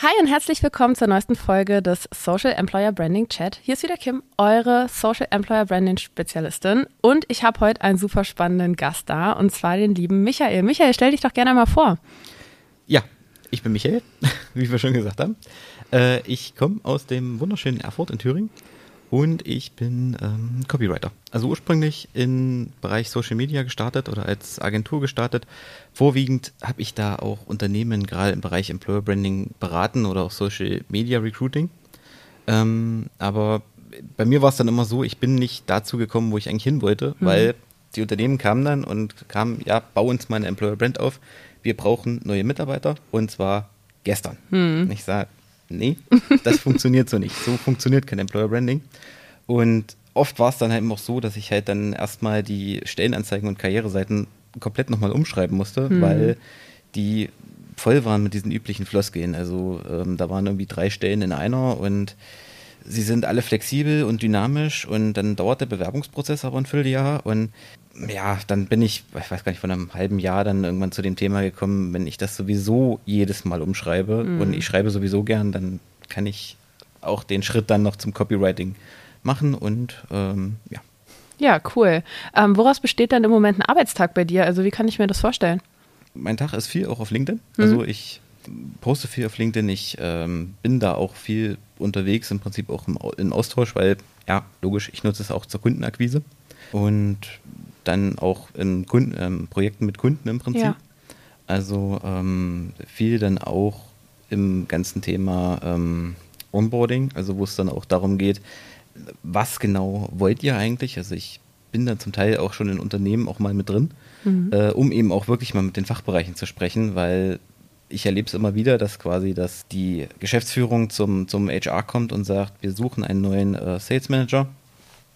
Hi und herzlich willkommen zur neuesten Folge des Social Employer Branding Chat. Hier ist wieder Kim, eure Social Employer Branding Spezialistin. Und ich habe heute einen super spannenden Gast da, und zwar den lieben Michael. Michael, stell dich doch gerne mal vor. Ja, ich bin Michael, wie wir schon gesagt haben. Äh, ich komme aus dem wunderschönen Erfurt in Thüringen und ich bin ähm, Copywriter. Also ursprünglich im Bereich Social Media gestartet oder als Agentur gestartet. Vorwiegend habe ich da auch Unternehmen gerade im Bereich Employer Branding beraten oder auch Social Media Recruiting. Ähm, aber bei mir war es dann immer so, ich bin nicht dazu gekommen, wo ich eigentlich hin wollte, mhm. weil die Unternehmen kamen dann und kamen, ja, bau uns mal eine Employer Brand auf. Wir brauchen neue Mitarbeiter und zwar gestern. Mhm. Ich sage, nee, das funktioniert so nicht. So funktioniert kein Employer Branding. Und oft war es dann halt immer auch so, dass ich halt dann erstmal die Stellenanzeigen und Karriereseiten komplett nochmal umschreiben musste, mhm. weil die voll waren mit diesen üblichen Floskeln. Also ähm, da waren irgendwie drei Stellen in einer und sie sind alle flexibel und dynamisch und dann dauert der Bewerbungsprozess aber ein Vierteljahr und ja, dann bin ich, ich weiß gar nicht, von einem halben Jahr dann irgendwann zu dem Thema gekommen, wenn ich das sowieso jedes Mal umschreibe mhm. und ich schreibe sowieso gern, dann kann ich auch den Schritt dann noch zum Copywriting machen und ähm, ja. Ja, cool. Ähm, woraus besteht dann im Moment ein Arbeitstag bei dir? Also wie kann ich mir das vorstellen? Mein Tag ist viel auch auf LinkedIn. Mhm. Also ich poste viel auf LinkedIn. Ich ähm, bin da auch viel unterwegs, im Prinzip auch im, im Austausch, weil ja, logisch, ich nutze es auch zur Kundenakquise. Und dann auch in Kunden, ähm, Projekten mit Kunden im Prinzip. Ja. Also ähm, viel dann auch im ganzen Thema ähm, Onboarding, also wo es dann auch darum geht, was genau wollt ihr eigentlich? Also ich bin da zum Teil auch schon in Unternehmen auch mal mit drin, mhm. äh, um eben auch wirklich mal mit den Fachbereichen zu sprechen, weil ich erlebe es immer wieder, dass quasi, dass die Geschäftsführung zum, zum HR kommt und sagt, wir suchen einen neuen äh, Sales Manager,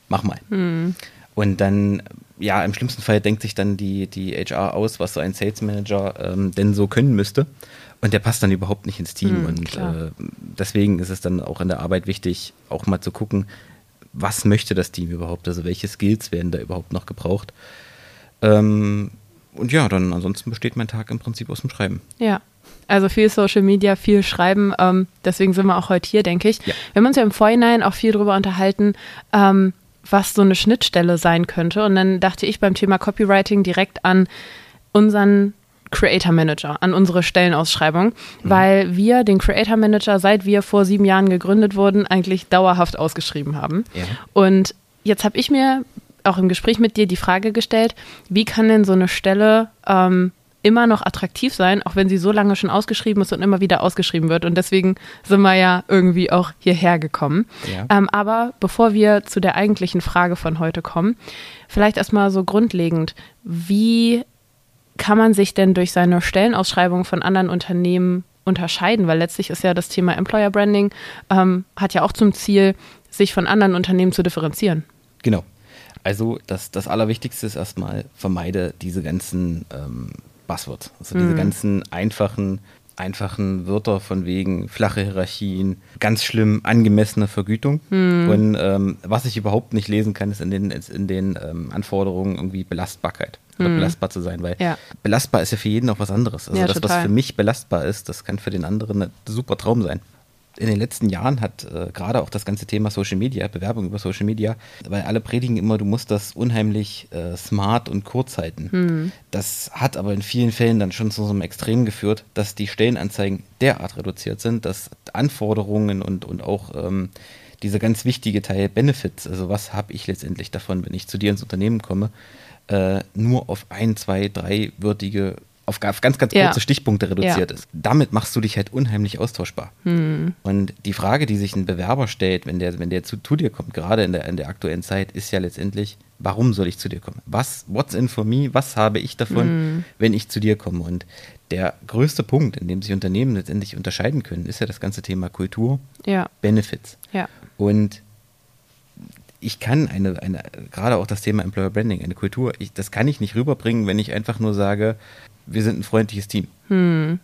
mach mal. Mhm. Und dann, ja, im schlimmsten Fall denkt sich dann die, die HR aus, was so ein Sales Manager ähm, denn so können müsste. Und der passt dann überhaupt nicht ins Team. Mhm, und äh, deswegen ist es dann auch in der Arbeit wichtig, auch mal zu gucken, was möchte das Team überhaupt? Also welche Skills werden da überhaupt noch gebraucht? Ähm, und ja, dann ansonsten besteht mein Tag im Prinzip aus dem Schreiben. Ja. Also viel Social Media, viel Schreiben. Ähm, deswegen sind wir auch heute hier, denke ich. Ja. Wir haben uns ja im Vorhinein auch viel darüber unterhalten, ähm, was so eine Schnittstelle sein könnte. Und dann dachte ich beim Thema Copywriting direkt an unseren Creator Manager, an unsere Stellenausschreibung, mhm. weil wir den Creator Manager, seit wir vor sieben Jahren gegründet wurden, eigentlich dauerhaft ausgeschrieben haben. Ja. Und jetzt habe ich mir auch im Gespräch mit dir die Frage gestellt, wie kann denn so eine Stelle ähm, immer noch attraktiv sein, auch wenn sie so lange schon ausgeschrieben ist und immer wieder ausgeschrieben wird. Und deswegen sind wir ja irgendwie auch hierher gekommen. Ja. Ähm, aber bevor wir zu der eigentlichen Frage von heute kommen, vielleicht erstmal so grundlegend, wie kann man sich denn durch seine Stellenausschreibung von anderen Unternehmen unterscheiden? Weil letztlich ist ja das Thema Employer Branding, ähm, hat ja auch zum Ziel, sich von anderen Unternehmen zu differenzieren. Genau. Also das, das Allerwichtigste ist erstmal, vermeide diese ganzen ähm, Buzzwords, also diese mhm. ganzen einfachen, einfachen Wörter von wegen flache Hierarchien, ganz schlimm angemessene Vergütung. Mhm. Und ähm, was ich überhaupt nicht lesen kann, ist in den, ist in den ähm, Anforderungen irgendwie Belastbarkeit oder mhm. belastbar zu sein, weil ja. belastbar ist ja für jeden auch was anderes. Also ja, das, total. was für mich belastbar ist, das kann für den anderen ein super Traum sein in den letzten Jahren hat äh, gerade auch das ganze Thema Social Media, Bewerbung über Social Media, weil alle predigen immer, du musst das unheimlich äh, smart und kurz halten. Mhm. Das hat aber in vielen Fällen dann schon zu so einem Extrem geführt, dass die Stellenanzeigen derart reduziert sind, dass Anforderungen und, und auch ähm, dieser ganz wichtige Teil Benefits, also was habe ich letztendlich davon, wenn ich zu dir ins Unternehmen komme, äh, nur auf ein, zwei, drei würdige auf ganz, ganz kurze ja. Stichpunkte reduziert ja. ist. Damit machst du dich halt unheimlich austauschbar. Hm. Und die Frage, die sich ein Bewerber stellt, wenn der, wenn der zu, zu dir kommt, gerade in der, in der aktuellen Zeit, ist ja letztendlich, warum soll ich zu dir kommen? Was, what's in for me? Was habe ich davon, hm. wenn ich zu dir komme? Und der größte Punkt, in dem sich Unternehmen letztendlich unterscheiden können, ist ja das ganze Thema Kultur, ja. Benefits. Und ich kann eine, eine, gerade auch das Thema Employer Branding, eine Kultur, ich, das kann ich nicht rüberbringen, wenn ich einfach nur sage, wir sind ein freundliches Team. Hm.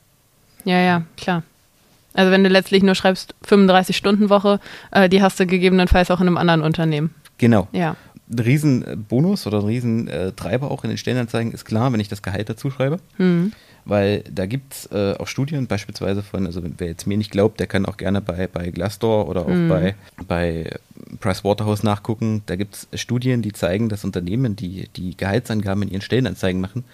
Ja, ja, klar. Also wenn du letztlich nur schreibst 35-Stunden-Woche, äh, die hast du gegebenenfalls auch in einem anderen Unternehmen. Genau. Ja. ein Riesenbonus oder ein Riesentreiber auch in den Stellenanzeigen ist klar, wenn ich das Gehalt dazu schreibe. Mhm. Weil da gibt es äh, auch Studien, beispielsweise von, also wer jetzt mir nicht glaubt, der kann auch gerne bei, bei Glassdoor oder auch mhm. bei, bei Pricewaterhouse nachgucken. Da gibt es Studien, die zeigen, dass Unternehmen, die die Gehaltsangaben in ihren Stellenanzeigen machen,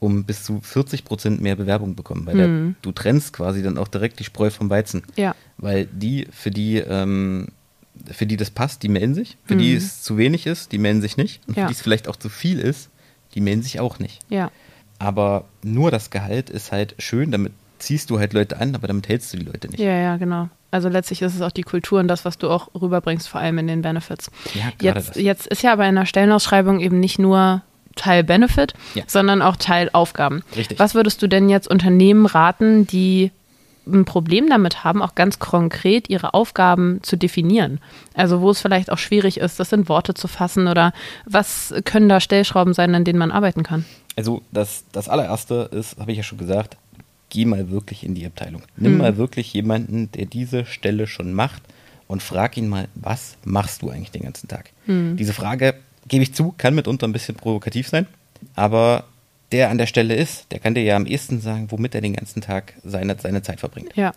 um bis zu 40 Prozent mehr Bewerbung bekommen. Weil mhm. der, du trennst quasi dann auch direkt die Spreu vom Weizen. Ja. Weil die, für die ähm, für die das passt, die melden sich. Für mhm. die es zu wenig ist, die melden sich nicht. Und ja. für die es vielleicht auch zu viel ist, die melden sich auch nicht. Ja. Aber nur das Gehalt ist halt schön, damit ziehst du halt Leute an, aber damit hältst du die Leute nicht. Ja, ja, genau. Also letztlich ist es auch die Kultur und das, was du auch rüberbringst, vor allem in den Benefits. Ja, jetzt, jetzt ist ja bei einer Stellenausschreibung eben nicht nur Teil Benefit, ja. sondern auch Teil Aufgaben. Richtig. Was würdest du denn jetzt Unternehmen raten, die ein Problem damit haben, auch ganz konkret ihre Aufgaben zu definieren. Also wo es vielleicht auch schwierig ist, das in Worte zu fassen oder was können da Stellschrauben sein, an denen man arbeiten kann? Also das, das allererste ist, habe ich ja schon gesagt, geh mal wirklich in die Abteilung. Nimm hm. mal wirklich jemanden, der diese Stelle schon macht und frag ihn mal, was machst du eigentlich den ganzen Tag? Hm. Diese Frage, gebe ich zu, kann mitunter ein bisschen provokativ sein, aber der an der Stelle ist, der kann dir ja am ehesten sagen, womit er den ganzen Tag seine, seine Zeit verbringt. Ja.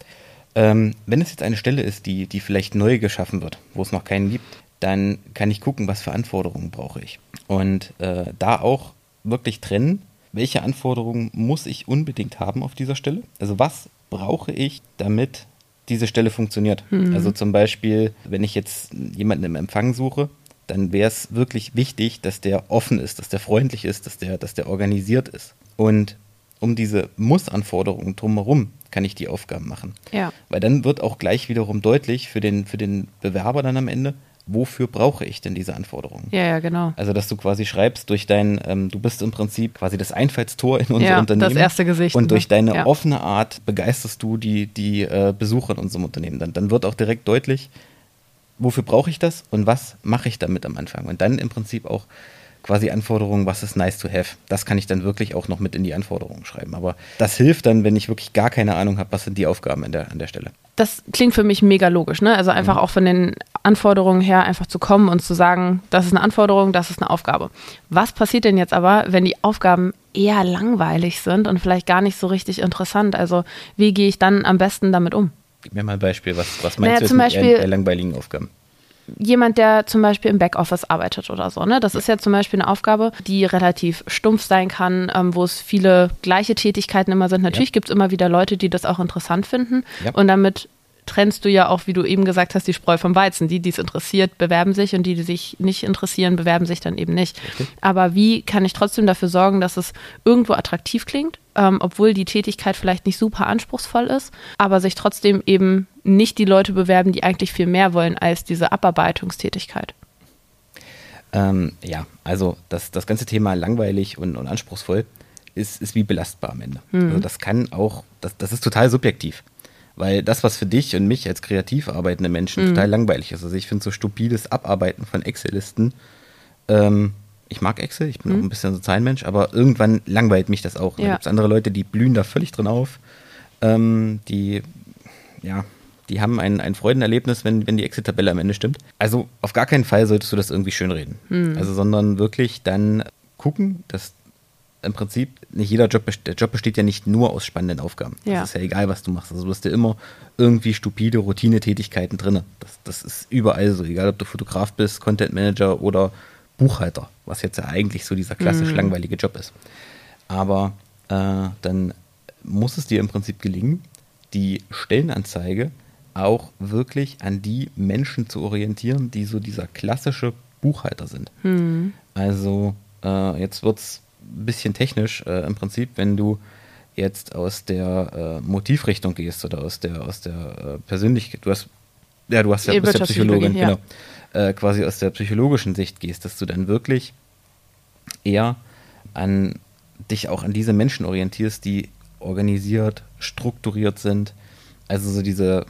Ähm, wenn es jetzt eine Stelle ist, die, die vielleicht neu geschaffen wird, wo es noch keinen gibt, dann kann ich gucken, was für Anforderungen brauche ich. Und äh, da auch wirklich trennen, welche Anforderungen muss ich unbedingt haben auf dieser Stelle? Also was brauche ich, damit diese Stelle funktioniert? Mhm. Also zum Beispiel, wenn ich jetzt jemanden im Empfang suche, dann wäre es wirklich wichtig, dass der offen ist, dass der freundlich ist, dass der, dass der organisiert ist. Und um diese Muss-Anforderungen drumherum kann ich die Aufgaben machen. Ja. Weil dann wird auch gleich wiederum deutlich für den, für den Bewerber dann am Ende, wofür brauche ich denn diese Anforderungen? Ja, ja, genau. Also, dass du quasi schreibst, durch dein, ähm, du bist im Prinzip quasi das Einfallstor in unser ja, Unternehmen. Das erste Gesicht. Und durch ne? deine ja. offene Art begeisterst du die, die äh, Besucher in unserem Unternehmen. Dann, dann wird auch direkt deutlich, wofür brauche ich das und was mache ich damit am Anfang? Und dann im Prinzip auch quasi Anforderungen, was ist nice to have. Das kann ich dann wirklich auch noch mit in die Anforderungen schreiben. Aber das hilft dann, wenn ich wirklich gar keine Ahnung habe, was sind die Aufgaben an der, an der Stelle. Das klingt für mich mega logisch, ne? Also einfach mhm. auch von den Anforderungen her einfach zu kommen und zu sagen, das ist eine Anforderung, das ist eine Aufgabe. Was passiert denn jetzt aber, wenn die Aufgaben eher langweilig sind und vielleicht gar nicht so richtig interessant? Also wie gehe ich dann am besten damit um? Gib mir mal ein Beispiel. Was, was meinst naja, du zum mit Beispiel, langweiligen Aufgaben? Jemand, der zum Beispiel im Backoffice arbeitet oder so. Ne? Das ist ja zum Beispiel eine Aufgabe, die relativ stumpf sein kann, ähm, wo es viele gleiche Tätigkeiten immer sind. Natürlich ja. gibt es immer wieder Leute, die das auch interessant finden. Ja. Und damit trennst du ja auch, wie du eben gesagt hast, die Spreu vom Weizen. Die, die es interessiert, bewerben sich und die, die sich nicht interessieren, bewerben sich dann eben nicht. Okay. Aber wie kann ich trotzdem dafür sorgen, dass es irgendwo attraktiv klingt, ähm, obwohl die Tätigkeit vielleicht nicht super anspruchsvoll ist, aber sich trotzdem eben nicht die Leute bewerben, die eigentlich viel mehr wollen als diese Abarbeitungstätigkeit? Ähm, ja, also das, das ganze Thema langweilig und, und anspruchsvoll ist, ist wie belastbar am Ende. Mhm. Also das kann auch, das, das ist total subjektiv. Weil das, was für dich und mich als kreativ arbeitende Menschen mhm. total langweilig ist. Also ich finde so stupides Abarbeiten von Excel-Listen. Ähm, ich mag Excel, ich bin mhm. auch ein bisschen so Zahlenmensch, aber irgendwann langweilt mich das auch. Ja. Da gibt es andere Leute, die blühen da völlig drin auf. Ähm, die, ja, die haben ein, ein Freudenerlebnis, wenn, wenn die Excel-Tabelle am Ende stimmt. Also auf gar keinen Fall solltest du das irgendwie schönreden. Mhm. Also, sondern wirklich dann gucken, dass im Prinzip nicht jeder Job, der Job besteht ja nicht nur aus spannenden Aufgaben. Ja. Das ist ja egal, was du machst. Also du hast ja immer irgendwie stupide Routinetätigkeiten drin. Das, das ist überall so, egal ob du Fotograf bist, Content Manager oder Buchhalter, was jetzt ja eigentlich so dieser klassisch mhm. langweilige Job ist. Aber äh, dann muss es dir im Prinzip gelingen, die Stellenanzeige auch wirklich an die Menschen zu orientieren, die so dieser klassische Buchhalter sind. Mhm. Also äh, jetzt wird es ein bisschen technisch äh, im Prinzip, wenn du jetzt aus der äh, Motivrichtung gehst oder aus der aus der äh, Persönlichkeit, du hast ja, du hast ja, bist ja Psychologin, ja. genau, äh, quasi aus der psychologischen Sicht gehst, dass du dann wirklich eher an dich auch an diese Menschen orientierst, die organisiert, strukturiert sind. Also so diese,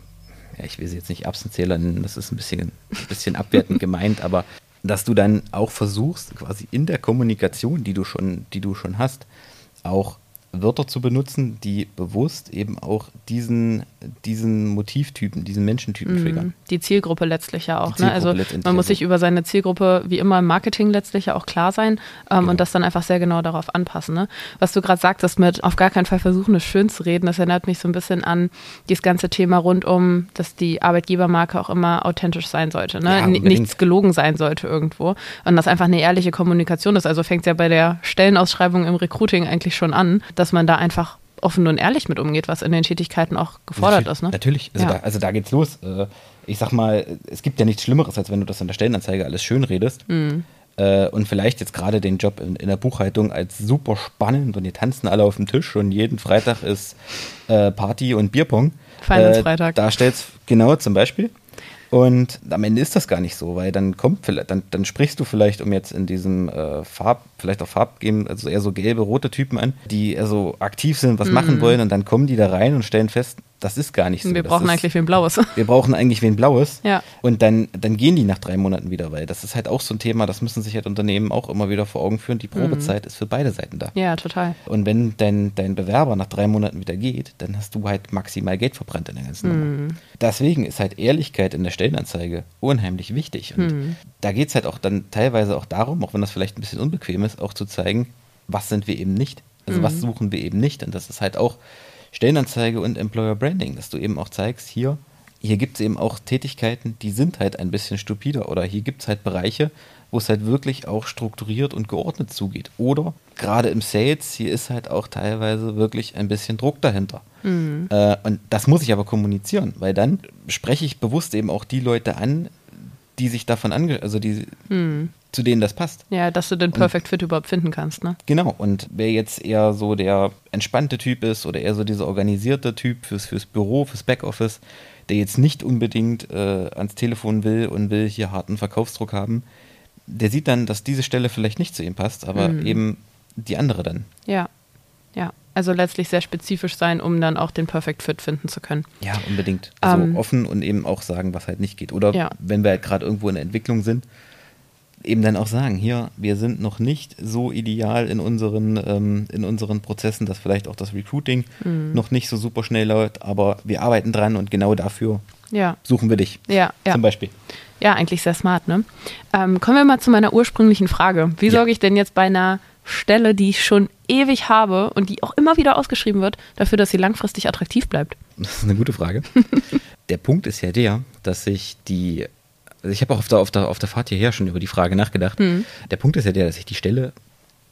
ja, ich will sie jetzt nicht Erbsenzähler nennen, das ist ein bisschen, ein bisschen abwertend gemeint, aber dass du dann auch versuchst, quasi in der Kommunikation, die du schon, die du schon hast, auch Wörter zu benutzen, die bewusst eben auch diesen, diesen Motivtypen, diesen Menschentypen mhm. triggern. Die Zielgruppe letztlich ja auch. Ne? Also man muss sich über seine Zielgruppe wie immer im Marketing letztlich ja auch klar sein ähm, genau. und das dann einfach sehr genau darauf anpassen. Ne? Was du gerade sagtest mit auf gar keinen Fall versuchen, es schön zu reden, das erinnert mich so ein bisschen an dieses ganze Thema rund um, dass die Arbeitgebermarke auch immer authentisch sein sollte. Ne? Ja, Nichts gelogen sein sollte irgendwo. Und das einfach eine ehrliche Kommunikation ist. Also fängt es ja bei der Stellenausschreibung im Recruiting eigentlich schon an dass man da einfach offen und ehrlich mit umgeht, was in den Tätigkeiten auch gefordert natürlich, ist. Ne? Natürlich, also, ja. da, also da geht's los. Äh, ich sag mal, es gibt ja nichts Schlimmeres, als wenn du das in der Stellenanzeige alles schön redest. Mhm. Und vielleicht jetzt gerade den Job in, in, der Buchhaltung als super spannend und die tanzen alle auf dem Tisch und jeden Freitag ist äh, Party und Bierpong. Finance-Freitag. Äh, da stellst genau zum Beispiel. Und am Ende ist das gar nicht so, weil dann kommt vielleicht, dann, dann sprichst du vielleicht, um jetzt in diesem äh, Farb, vielleicht auch Farbgeben, also eher so gelbe, rote Typen an, die eher so aktiv sind, was mm. machen wollen und dann kommen die da rein und stellen fest, das ist gar nicht so. Wir brauchen ist, eigentlich wen Blaues. Wir brauchen eigentlich wen Blaues. Ja. Und dann, dann gehen die nach drei Monaten wieder, weil das ist halt auch so ein Thema, das müssen sich halt Unternehmen auch immer wieder vor Augen führen. Die Probezeit mhm. ist für beide Seiten da. Ja, total. Und wenn dein, dein Bewerber nach drei Monaten wieder geht, dann hast du halt maximal Geld verbrannt in der ganzen mhm. Nummer. Deswegen ist halt Ehrlichkeit in der Stellenanzeige unheimlich wichtig. Und mhm. da geht es halt auch dann teilweise auch darum, auch wenn das vielleicht ein bisschen unbequem ist, auch zu zeigen, was sind wir eben nicht. Also was mhm. suchen wir eben nicht. Und das ist halt auch Stellenanzeige und Employer Branding, dass du eben auch zeigst, hier, hier gibt es eben auch Tätigkeiten, die sind halt ein bisschen stupider oder hier gibt es halt Bereiche, wo es halt wirklich auch strukturiert und geordnet zugeht. Oder gerade im Sales, hier ist halt auch teilweise wirklich ein bisschen Druck dahinter. Mhm. Äh, und das muss ich aber kommunizieren, weil dann spreche ich bewusst eben auch die Leute an, die sich davon ange also die hm. zu denen das passt. Ja, dass du den Perfect und, Fit überhaupt finden kannst, ne? Genau. Und wer jetzt eher so der entspannte Typ ist oder eher so dieser organisierte Typ fürs, fürs Büro, fürs Backoffice, der jetzt nicht unbedingt äh, ans Telefon will und will hier harten Verkaufsdruck haben, der sieht dann, dass diese Stelle vielleicht nicht zu ihm passt, aber hm. eben die andere dann. Ja. Ja. Also letztlich sehr spezifisch sein, um dann auch den Perfect Fit finden zu können. Ja, unbedingt. Also ähm, offen und eben auch sagen, was halt nicht geht. Oder ja. wenn wir halt gerade irgendwo in der Entwicklung sind, eben dann auch sagen, hier, wir sind noch nicht so ideal in unseren, ähm, in unseren Prozessen, dass vielleicht auch das Recruiting mhm. noch nicht so super schnell läuft, aber wir arbeiten dran und genau dafür ja. suchen wir dich. Ja, ja. Zum Beispiel. Ja, eigentlich sehr smart, ne? Ähm, kommen wir mal zu meiner ursprünglichen Frage. Wie ja. sorge ich denn jetzt bei einer Stelle, die ich schon ewig habe und die auch immer wieder ausgeschrieben wird, dafür, dass sie langfristig attraktiv bleibt? Das ist eine gute Frage. der Punkt ist ja der, dass sich die, also ich habe auch auf der, auf, der, auf der Fahrt hierher schon über die Frage nachgedacht. Mhm. Der Punkt ist ja der, dass sich die Stelle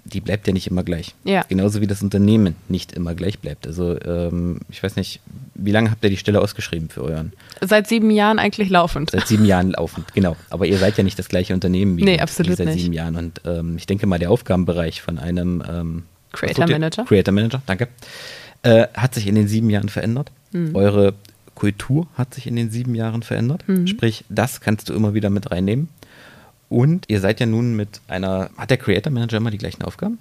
die bleibt ja nicht immer gleich. Ja. Genauso wie das Unternehmen nicht immer gleich bleibt. Also ähm, ich weiß nicht, wie lange habt ihr die Stelle ausgeschrieben für euren? Seit sieben Jahren eigentlich laufend. Seit sieben Jahren laufend, genau. Aber ihr seid ja nicht das gleiche Unternehmen wie, nee, absolut wie seit nicht. sieben Jahren. Und ähm, ich denke mal, der Aufgabenbereich von einem ähm, Creator Manager. Creator Manager, danke. Äh, hat sich in den sieben Jahren verändert. Mhm. Eure Kultur hat sich in den sieben Jahren verändert. Mhm. Sprich, das kannst du immer wieder mit reinnehmen. Und ihr seid ja nun mit einer, hat der Creator Manager immer die gleichen Aufgaben?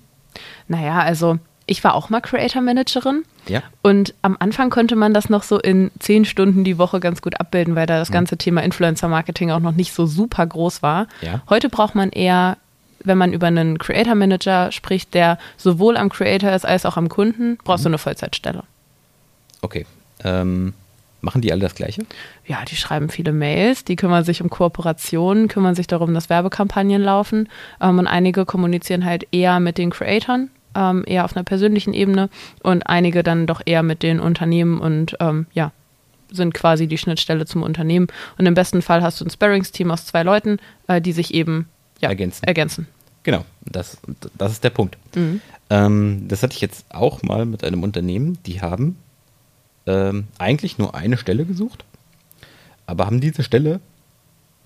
Naja, also ich war auch mal Creator Managerin. Ja. Und am Anfang konnte man das noch so in zehn Stunden die Woche ganz gut abbilden, weil da das mhm. ganze Thema Influencer Marketing auch noch nicht so super groß war. Ja. Heute braucht man eher, wenn man über einen Creator Manager spricht, der sowohl am Creator ist als auch am Kunden, brauchst mhm. du eine Vollzeitstelle. Okay. Ähm, Machen die alle das Gleiche? Ja, die schreiben viele Mails, die kümmern sich um Kooperationen, kümmern sich darum, dass Werbekampagnen laufen. Ähm, und einige kommunizieren halt eher mit den Creatoren, ähm, eher auf einer persönlichen Ebene und einige dann doch eher mit den Unternehmen und ähm, ja, sind quasi die Schnittstelle zum Unternehmen. Und im besten Fall hast du ein Sparringsteam aus zwei Leuten, äh, die sich eben ja, ergänzen. ergänzen. Genau, das, das ist der Punkt. Mhm. Ähm, das hatte ich jetzt auch mal mit einem Unternehmen, die haben ähm, eigentlich nur eine Stelle gesucht, aber haben diese Stelle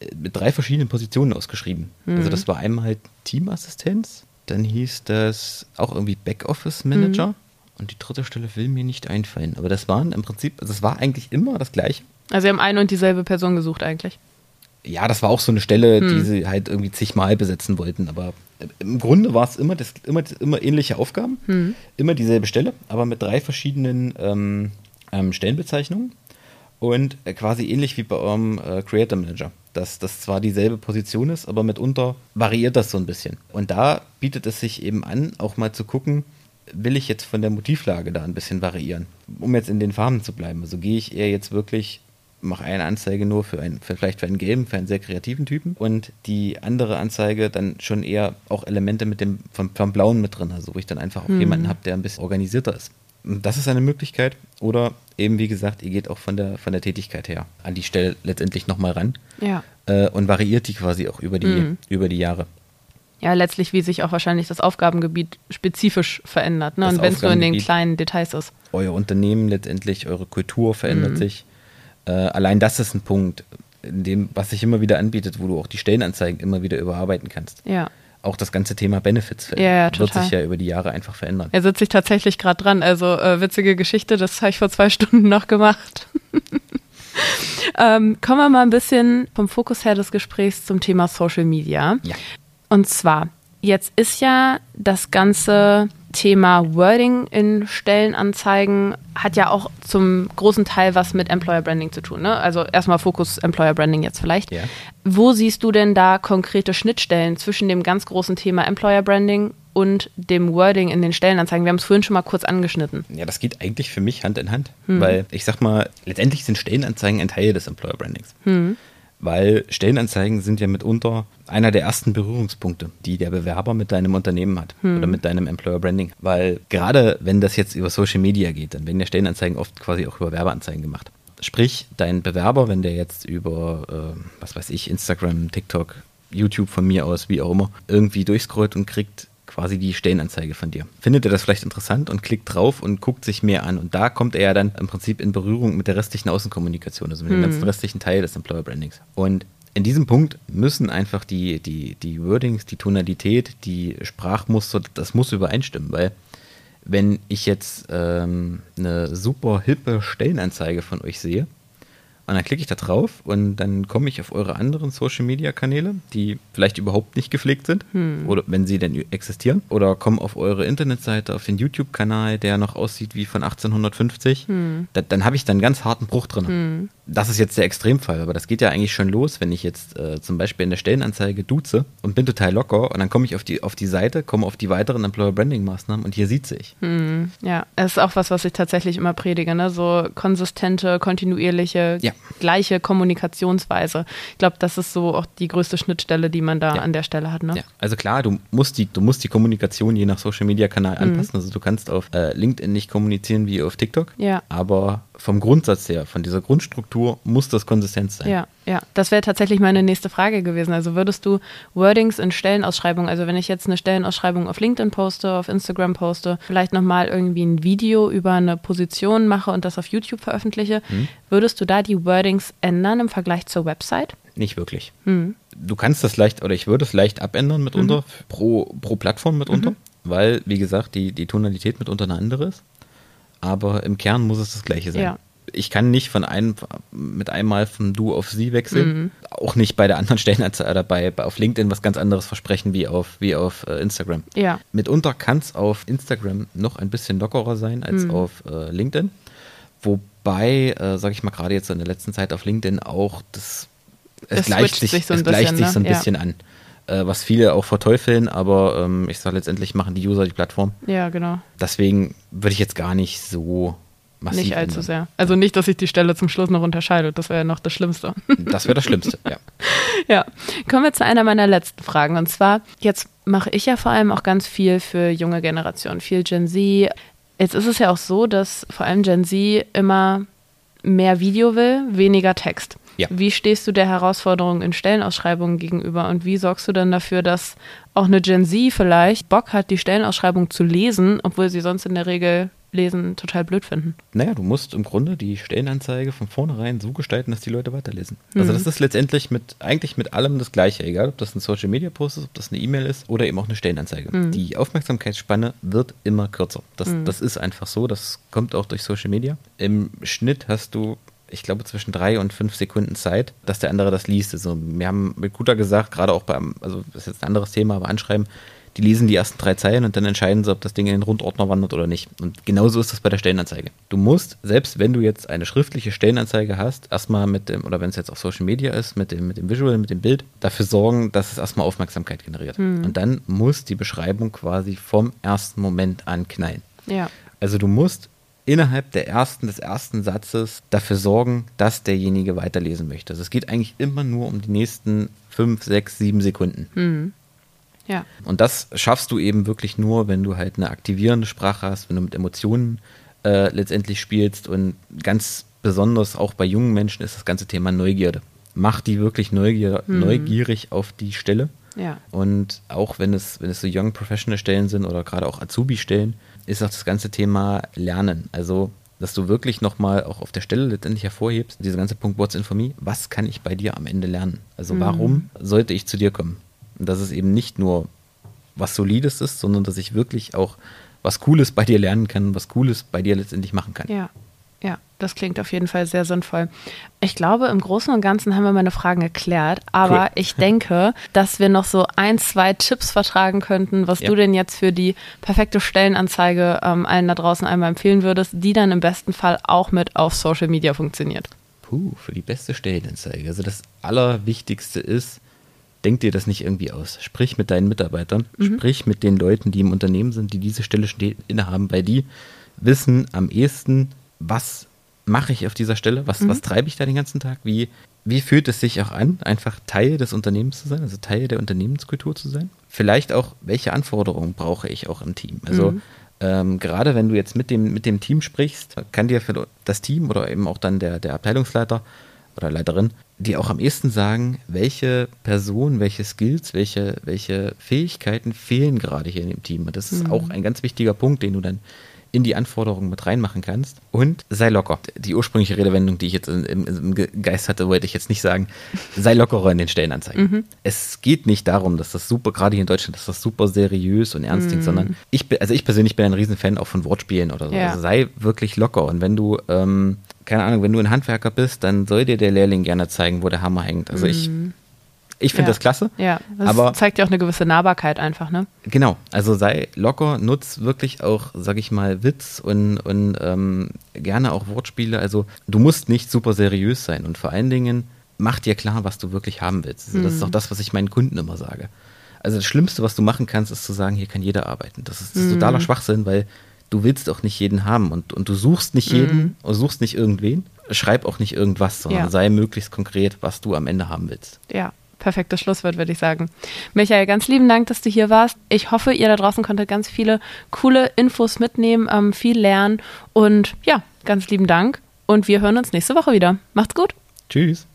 äh, mit drei verschiedenen Positionen ausgeschrieben. Mhm. Also das war einmal Teamassistenz, dann hieß das auch irgendwie Backoffice Manager mhm. und die dritte Stelle will mir nicht einfallen. Aber das waren im Prinzip, also es war eigentlich immer das gleiche. Also sie haben eine und dieselbe Person gesucht eigentlich. Ja, das war auch so eine Stelle, hm. die sie halt irgendwie zigmal besetzen wollten. Aber im Grunde war es immer, das, immer, immer ähnliche Aufgaben, hm. immer dieselbe Stelle, aber mit drei verschiedenen ähm, ähm, Stellenbezeichnungen und äh, quasi ähnlich wie bei eurem äh, Creator Manager, dass das zwar dieselbe Position ist, aber mitunter variiert das so ein bisschen. Und da bietet es sich eben an, auch mal zu gucken, will ich jetzt von der Motivlage da ein bisschen variieren, um jetzt in den Farben zu bleiben. Also gehe ich eher jetzt wirklich mache eine Anzeige nur für einen, für vielleicht für einen gelben, für einen sehr kreativen Typen und die andere Anzeige dann schon eher auch Elemente mit dem vom, vom Blauen mit drin, also wo ich dann einfach auch mhm. jemanden habe, der ein bisschen organisierter ist. Das ist eine Möglichkeit. Oder eben, wie gesagt, ihr geht auch von der, von der Tätigkeit her an die Stelle letztendlich nochmal ran ja. äh, und variiert die quasi auch über die, mhm. über die Jahre ja, letztlich, wie sich auch wahrscheinlich das Aufgabengebiet spezifisch verändert. Ne? Und wenn es nur in den kleinen Details ist. Euer Unternehmen letztendlich, eure Kultur verändert mhm. sich. Äh, allein das ist ein Punkt, in dem, was sich immer wieder anbietet, wo du auch die Stellenanzeigen immer wieder überarbeiten kannst. Ja. Auch das ganze Thema Benefits ja, ja, wird sich ja über die Jahre einfach verändern. Er sitzt sich tatsächlich gerade dran. Also äh, witzige Geschichte, das habe ich vor zwei Stunden noch gemacht. ähm, kommen wir mal ein bisschen vom Fokus her des Gesprächs zum Thema Social Media. Ja. Und zwar, jetzt ist ja das ganze Thema Wording in Stellenanzeigen hat ja auch zum großen Teil was mit Employer Branding zu tun. Ne? Also erstmal Fokus Employer Branding jetzt vielleicht. Ja. Wo siehst du denn da konkrete Schnittstellen zwischen dem ganz großen Thema Employer Branding und dem Wording in den Stellenanzeigen? Wir haben es vorhin schon mal kurz angeschnitten. Ja, das geht eigentlich für mich Hand in Hand, hm. weil ich sag mal, letztendlich sind Stellenanzeigen ein Teil des Employer Brandings. Hm weil Stellenanzeigen sind ja mitunter einer der ersten Berührungspunkte, die der Bewerber mit deinem Unternehmen hat hm. oder mit deinem Employer Branding. Weil gerade wenn das jetzt über Social Media geht, dann werden ja Stellenanzeigen oft quasi auch über Werbeanzeigen gemacht. Sprich, dein Bewerber, wenn der jetzt über, äh, was weiß ich, Instagram, TikTok, YouTube von mir aus, wie auch immer, irgendwie durchscrollt und kriegt quasi die Stellenanzeige von dir. Findet er das vielleicht interessant und klickt drauf und guckt sich mehr an. Und da kommt er ja dann im Prinzip in Berührung mit der restlichen Außenkommunikation, also mit hm. dem ganzen restlichen Teil des Employer Brandings. Und in diesem Punkt müssen einfach die, die, die Wordings, die Tonalität, die Sprachmuster, das muss übereinstimmen, weil wenn ich jetzt ähm, eine super hippe Stellenanzeige von euch sehe, und dann klicke ich da drauf und dann komme ich auf eure anderen Social Media Kanäle, die vielleicht überhaupt nicht gepflegt sind hm. oder wenn sie denn existieren. Oder komme auf eure Internetseite, auf den YouTube-Kanal, der noch aussieht wie von 1850. Hm. Da, dann habe ich dann einen ganz harten Bruch drin. Hm. Das ist jetzt der Extremfall, aber das geht ja eigentlich schon los, wenn ich jetzt äh, zum Beispiel in der Stellenanzeige duze und bin total locker und dann komme ich auf die, auf die Seite, komme auf die weiteren Employer Branding Maßnahmen und hier sieht sich. Hm. Ja, es ist auch was, was ich tatsächlich immer predige, ne? so konsistente, kontinuierliche ja gleiche Kommunikationsweise. Ich glaube, das ist so auch die größte Schnittstelle, die man da ja. an der Stelle hat. Ne? Ja. Also klar, du musst die, du musst die Kommunikation je nach Social Media Kanal mhm. anpassen. Also du kannst auf äh, LinkedIn nicht kommunizieren wie auf TikTok. Ja. Aber vom Grundsatz her, von dieser Grundstruktur muss das konsistent sein. Ja, ja. Das wäre tatsächlich meine nächste Frage gewesen. Also würdest du Wordings in Stellenausschreibungen, also wenn ich jetzt eine Stellenausschreibung auf LinkedIn poste, auf Instagram poste, vielleicht nochmal irgendwie ein Video über eine Position mache und das auf YouTube veröffentliche, hm. würdest du da die Wordings ändern im Vergleich zur Website? Nicht wirklich. Hm. Du kannst das leicht, oder ich würde es leicht abändern mitunter, mhm. pro, pro Plattform mitunter, mhm. weil, wie gesagt, die, die Tonalität mitunter eine andere ist aber im Kern muss es das gleiche sein. Ja. Ich kann nicht von einem mit einmal von du auf sie wechseln. Mhm. Auch nicht bei der anderen Stellenanzeige oder bei, auf LinkedIn was ganz anderes versprechen wie auf, wie auf äh, Instagram. Ja. Mitunter kann es auf Instagram noch ein bisschen lockerer sein als mhm. auf äh, LinkedIn. Wobei, äh, sage ich mal, gerade jetzt in der letzten Zeit auf LinkedIn auch das es, es gleicht sich, sich so ein, bisschen, sich so ein ne? bisschen an äh, was viele auch verteufeln, aber ähm, ich sage letztendlich machen die User die Plattform. Ja, genau. Deswegen würde ich jetzt gar nicht so massiv. Nicht allzu ändern. sehr. Also nicht, dass sich die Stelle zum Schluss noch unterscheidet. Das wäre ja noch das Schlimmste. Das wäre das Schlimmste, ja. ja. Kommen wir zu einer meiner letzten Fragen. Und zwar, jetzt mache ich ja vor allem auch ganz viel für junge Generationen, viel Gen Z. Jetzt ist es ja auch so, dass vor allem Gen Z immer mehr Video will, weniger Text. Ja. Wie stehst du der Herausforderung in Stellenausschreibungen gegenüber und wie sorgst du dann dafür, dass auch eine Gen Z vielleicht Bock hat, die Stellenausschreibung zu lesen, obwohl sie sonst in der Regel Lesen total blöd finden. Naja, du musst im Grunde die Stellenanzeige von vornherein so gestalten, dass die Leute weiterlesen. Also mhm. Also das ist letztendlich mit eigentlich mit allem das Gleiche, egal ob das ein Social Media Post ist, ob das eine E-Mail ist oder eben auch eine Stellenanzeige. Mhm. Die Aufmerksamkeitsspanne wird immer kürzer. Das, mhm. das ist einfach so, das kommt auch durch Social Media. Im Schnitt hast du ich glaube, zwischen drei und fünf Sekunden Zeit, dass der andere das liest. Also, wir haben mit Guter gesagt, gerade auch beim, also das ist jetzt ein anderes Thema, aber Anschreiben, die lesen die ersten drei Zeilen und dann entscheiden sie, ob das Ding in den Rundordner wandert oder nicht. Und genauso ist das bei der Stellenanzeige. Du musst, selbst wenn du jetzt eine schriftliche Stellenanzeige hast, erstmal mit dem, oder wenn es jetzt auf Social Media ist, mit dem, mit dem Visual, mit dem Bild, dafür sorgen, dass es erstmal Aufmerksamkeit generiert. Mhm. Und dann muss die Beschreibung quasi vom ersten Moment an knallen. Ja. Also du musst innerhalb der ersten, des ersten Satzes dafür sorgen, dass derjenige weiterlesen möchte. Also es geht eigentlich immer nur um die nächsten fünf, sechs, sieben Sekunden. Mhm. Ja. Und das schaffst du eben wirklich nur, wenn du halt eine aktivierende Sprache hast, wenn du mit Emotionen äh, letztendlich spielst und ganz besonders auch bei jungen Menschen ist das ganze Thema Neugierde. Mach die wirklich neugier mhm. neugierig auf die Stelle. Ja. Und auch wenn es, wenn es so Young Professional Stellen sind oder gerade auch Azubi-Stellen, ist auch das ganze Thema Lernen. Also, dass du wirklich nochmal auch auf der Stelle letztendlich hervorhebst, dieser ganze Punkt What's in for me, was kann ich bei dir am Ende lernen? Also, mhm. warum sollte ich zu dir kommen? Dass es eben nicht nur was Solides ist, sondern dass ich wirklich auch was Cooles bei dir lernen kann, was Cooles bei dir letztendlich machen kann. Ja. Ja, das klingt auf jeden Fall sehr sinnvoll. Ich glaube, im Großen und Ganzen haben wir meine Fragen geklärt, aber cool. ich denke, dass wir noch so ein, zwei Tipps vertragen könnten, was ja. du denn jetzt für die perfekte Stellenanzeige ähm, allen da draußen einmal empfehlen würdest, die dann im besten Fall auch mit auf Social Media funktioniert. Puh, für die beste Stellenanzeige. Also das Allerwichtigste ist, denk dir das nicht irgendwie aus. Sprich mit deinen Mitarbeitern, mhm. sprich mit den Leuten, die im Unternehmen sind, die diese Stelle innehaben, weil die wissen am ehesten, was mache ich auf dieser Stelle, was, mhm. was treibe ich da den ganzen Tag, wie, wie fühlt es sich auch an, einfach Teil des Unternehmens zu sein, also Teil der Unternehmenskultur zu sein. Vielleicht auch, welche Anforderungen brauche ich auch im Team. Also mhm. ähm, gerade wenn du jetzt mit dem, mit dem Team sprichst, kann dir das Team oder eben auch dann der, der Abteilungsleiter oder Leiterin die auch am ehesten sagen, welche Person, welche Skills, welche, welche Fähigkeiten fehlen gerade hier in dem Team. Und das ist mhm. auch ein ganz wichtiger Punkt, den du dann in die Anforderungen mit reinmachen kannst. Und sei locker. Die ursprüngliche Redewendung, die ich jetzt im, im Geist hatte, wollte ich jetzt nicht sagen. Sei lockerer in den Stellenanzeigen. Mhm. Es geht nicht darum, dass das super, gerade hier in Deutschland, dass das super seriös und ernst mhm. klingt, sondern ich also ich persönlich bin ein Riesenfan auch von Wortspielen oder so. Ja. Also sei wirklich locker. Und wenn du, ähm, keine Ahnung, wenn du ein Handwerker bist, dann soll dir der Lehrling gerne zeigen, wo der Hammer hängt. Also ich mhm. Ich finde ja. das klasse. Ja, das aber zeigt ja auch eine gewisse Nahbarkeit einfach, ne? Genau, also sei locker, nutz wirklich auch, sag ich mal, Witz und, und ähm, gerne auch Wortspiele. Also du musst nicht super seriös sein und vor allen Dingen mach dir klar, was du wirklich haben willst. Also, das ist auch mhm. das, was ich meinen Kunden immer sage. Also das Schlimmste, was du machen kannst, ist zu sagen, hier kann jeder arbeiten. Das ist, das ist mhm. totaler Schwachsinn, weil du willst auch nicht jeden haben und, und du suchst nicht jeden mhm. und suchst nicht irgendwen. Schreib auch nicht irgendwas, sondern ja. sei möglichst konkret, was du am Ende haben willst. Ja, perfektes Schlusswort, würde ich sagen. Michael, ganz lieben Dank, dass du hier warst. Ich hoffe, ihr da draußen konntet ganz viele coole Infos mitnehmen, ähm, viel lernen und ja, ganz lieben Dank. Und wir hören uns nächste Woche wieder. Macht's gut. Tschüss.